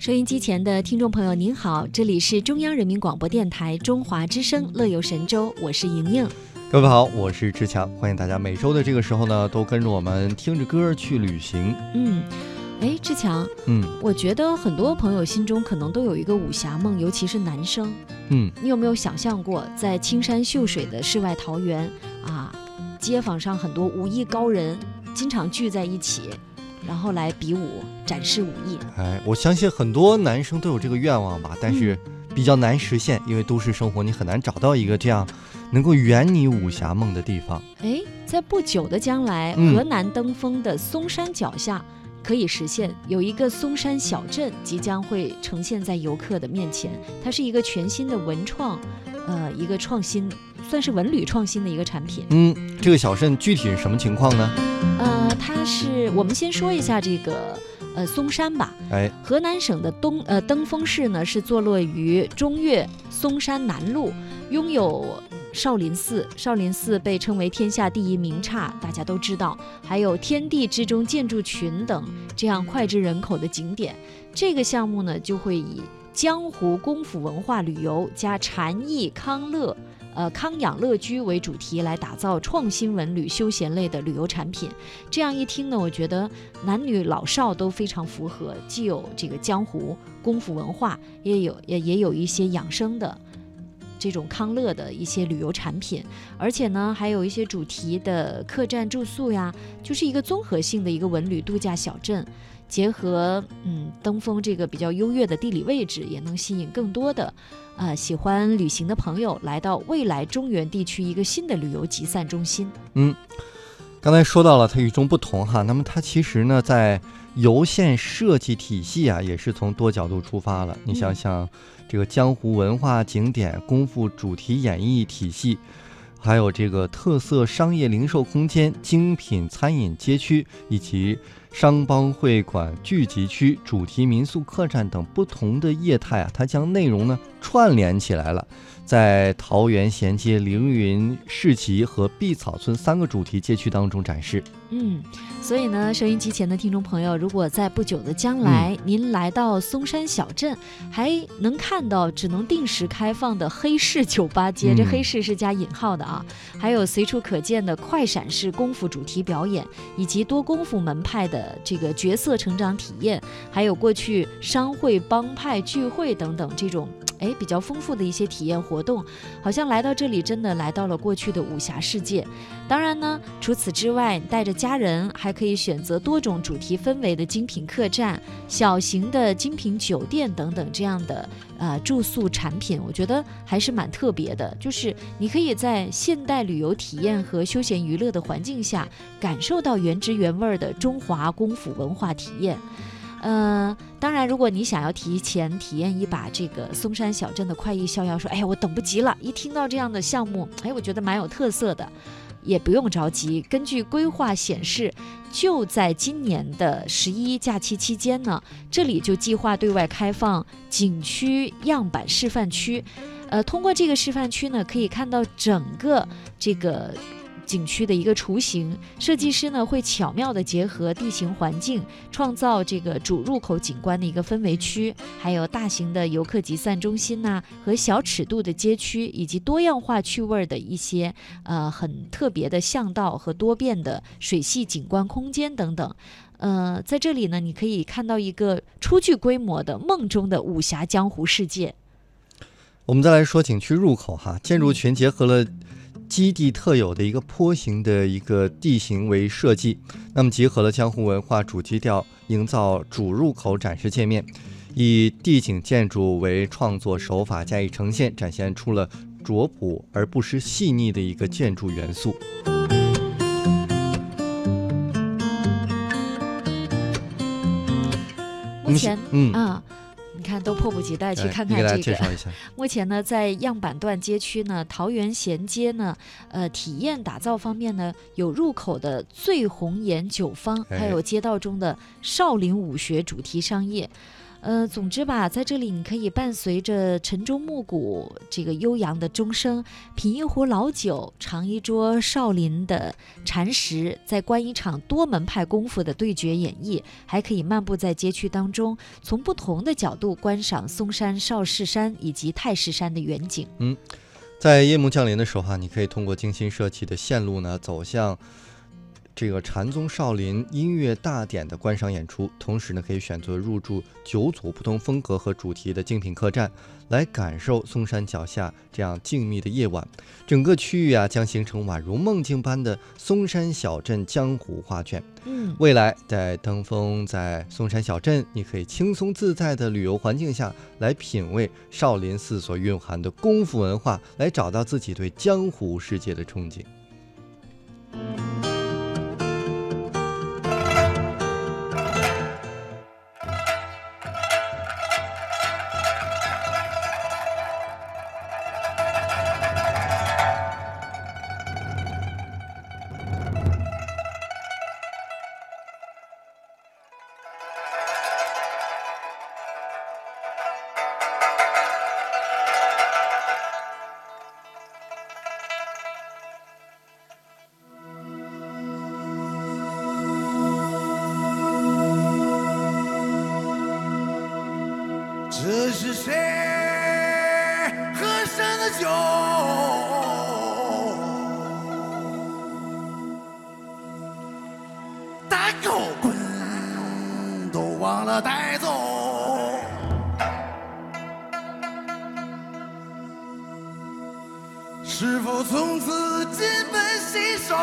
收音机前的听众朋友，您好，这里是中央人民广播电台中华之声《乐游神州》，我是莹莹。各位好，我是志强，欢迎大家每周的这个时候呢，都跟着我们听着歌去旅行。嗯，哎，志强，嗯我觉得很多朋友心中可能都有一个武侠梦，尤其是男生。嗯，你有没有想象过，在青山秀水的世外桃源啊，街坊上很多武艺高人经常聚在一起，然后来比武，展示武艺。哎，我相信很多男生都有这个愿望吧，但是比较难实现，因为都市生活你很难找到一个这样能够圆你武侠梦的地方。哎，在不久的将来，嗯河南登封的嵩山脚下可以实现，有一个嵩山小镇即将会呈现在游客的面前。它是一个全新的文创，呃，一个创新，算是文旅创新的一个产品。嗯，这个小镇具体是什么情况呢？呃，它是我们先说一下这个呃嵩山吧。哎，河南省的东呃登封市呢是坐落于中岳嵩山南麓，拥有少林寺。少林寺被称为天下第一名刹，大家都知道。还有天地之中建筑群等这样脍炙人口的景点。这个项目呢就会以江湖功夫文化旅游加禅意康乐。呃，康养乐居为主题来打造创新文旅休闲类的旅游产品，这样一听呢，我觉得男女老少都非常符合，既有这个江湖功夫文化，也有也也有一些养生的这种康乐的一些旅游产品，而且呢，还有一些主题的客栈住宿呀，就是一个综合性的一个文旅度假小镇。结合嗯登封这个比较优越的地理位置，也能吸引更多的呃喜欢旅行的朋友来到未来中原地区一个新的旅游集散中心。嗯刚才说到了它与众不同哈，那么它其实呢，在游线设计体系啊，也是从多角度出发了。你想想，这个江湖文化景点、功夫主题演绎体系，还有这个特色商业零售空间、精品餐饮街区，以及商帮会馆聚集区、主题民宿客栈等不同的业态啊，它将内容呢串联起来了。在桃园衔接凌云市集和碧草村三个主题街区当中展示。嗯，所以呢，收音机前的听众朋友，如果在不久的将来，您来到松山小镇，还能看到只能定时开放的黑市酒吧街，这嗯黑市是加引号的啊，还有随处可见的快闪式功夫主题表演，以及多功夫门派的这个角色成长体验，还有过去商会帮派聚会等等这种。哎，比较丰富的一些体验活动，好像来到这里真的来到了过去的武侠世界。当然呢，除此之外，带着家人还可以选择多种主题氛围的精品客栈、小型的精品酒店等等这样的呃住宿产品，我觉得还是蛮特别的。就是你可以在现代旅游体验和休闲娱乐的环境下，感受到原汁原味的中华功夫文化体验。嗯，当然，如果你想要提前体验一把这个嵩山小镇的快意逍遥，说，哎呀，我等不及了！一听到这样的项目，哎，我觉得蛮有特色的，也不用着急。根据规划显示，就在今年的十一假期期间呢，这里就计划对外开放景区样板示范区。呃，通过这个示范区呢，可以看到整个这个。景区的一个雏形，设计师呢会巧妙地结合地形环境，创造这个主入口景观的一个氛围区，还有大型的游客集散中心呐、和小尺度的街区，以及多样化趣味的一些呃很特别的巷道和多变的水系景观空间等等。呃，在这里呢，你可以看到一个初具规模的梦中的武侠江湖世界。我们再来说景区入口哈，建筑群结合了基地特有的一个坡形的一个地形为设计，那么结合了江湖文化主基调，营造主入口展示界面，以地景建筑为创作手法加以呈现，展现出了拙朴而不失细腻的一个建筑元素。目前嗯，啊，你看都迫不及待去看看这个。介绍一下。目前呢，在样板段街区呢，桃园衔接呢，呃，体验打造方面呢，有入口的醉红颜酒坊，还哎有街道中的少林武学主题商业。呃，总之吧，在这里你可以伴随着晨钟暮鼓这个悠扬的钟声，品一壶老酒，尝一桌少林的禅食，再观一场多门派功夫的对决演绎，还可以漫步在街区当中，从不同的角度观赏嵩山、少室山以及太师山的远景。嗯，在夜幕降临的时候哈，你可以通过精心设计的线路呢，走向。这个禅宗少林音乐大典的观赏演出，同时呢，可以选择入住九组不同风格和主题的精品客栈，来感受嵩山脚下这样静谧的夜晚。整个区域啊，将形成宛如梦境般的嵩山小镇江湖画卷。嗯，未来在登峰在嵩山小镇，你可以轻松自在的旅游环境下来品味少林寺所蕴含的功夫文化，来找到自己对江湖世界的憧憬。这是谁喝上的酒？大狗滚都忘了带走。是否从此金盆洗手？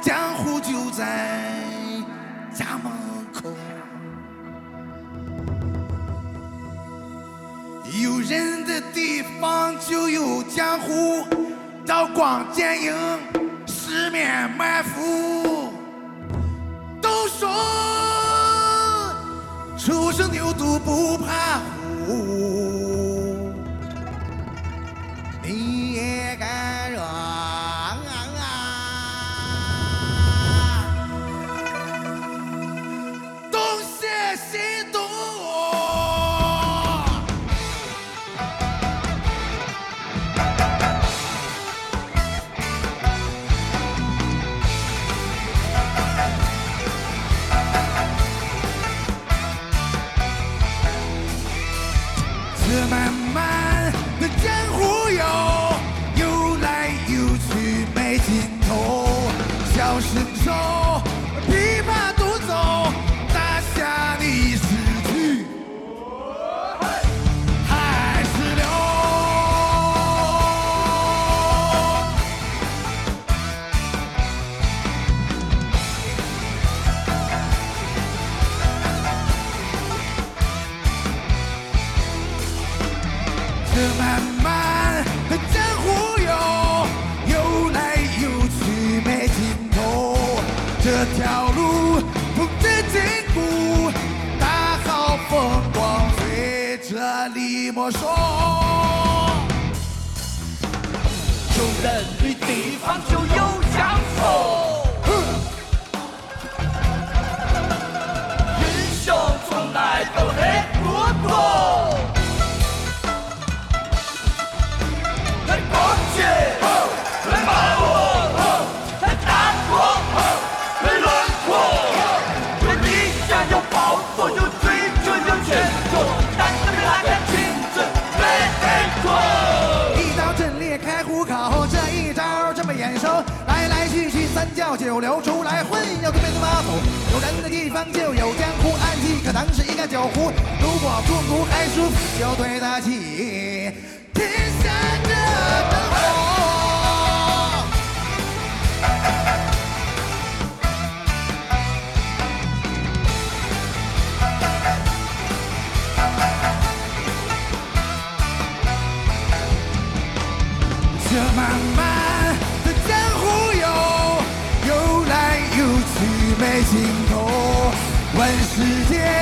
江湖就在这地方就有江湖，刀光剑影，十面埋伏。都说初生牛犊不怕虎，这条路风着禁锢，大好风光随这里莫说。有人的地方就有江湖，三教九流，出来混要对面的马走。有人的地方就有江湖，暗记可能是一个酒壶。如果中毒还输，就对得起天在尽头。问世间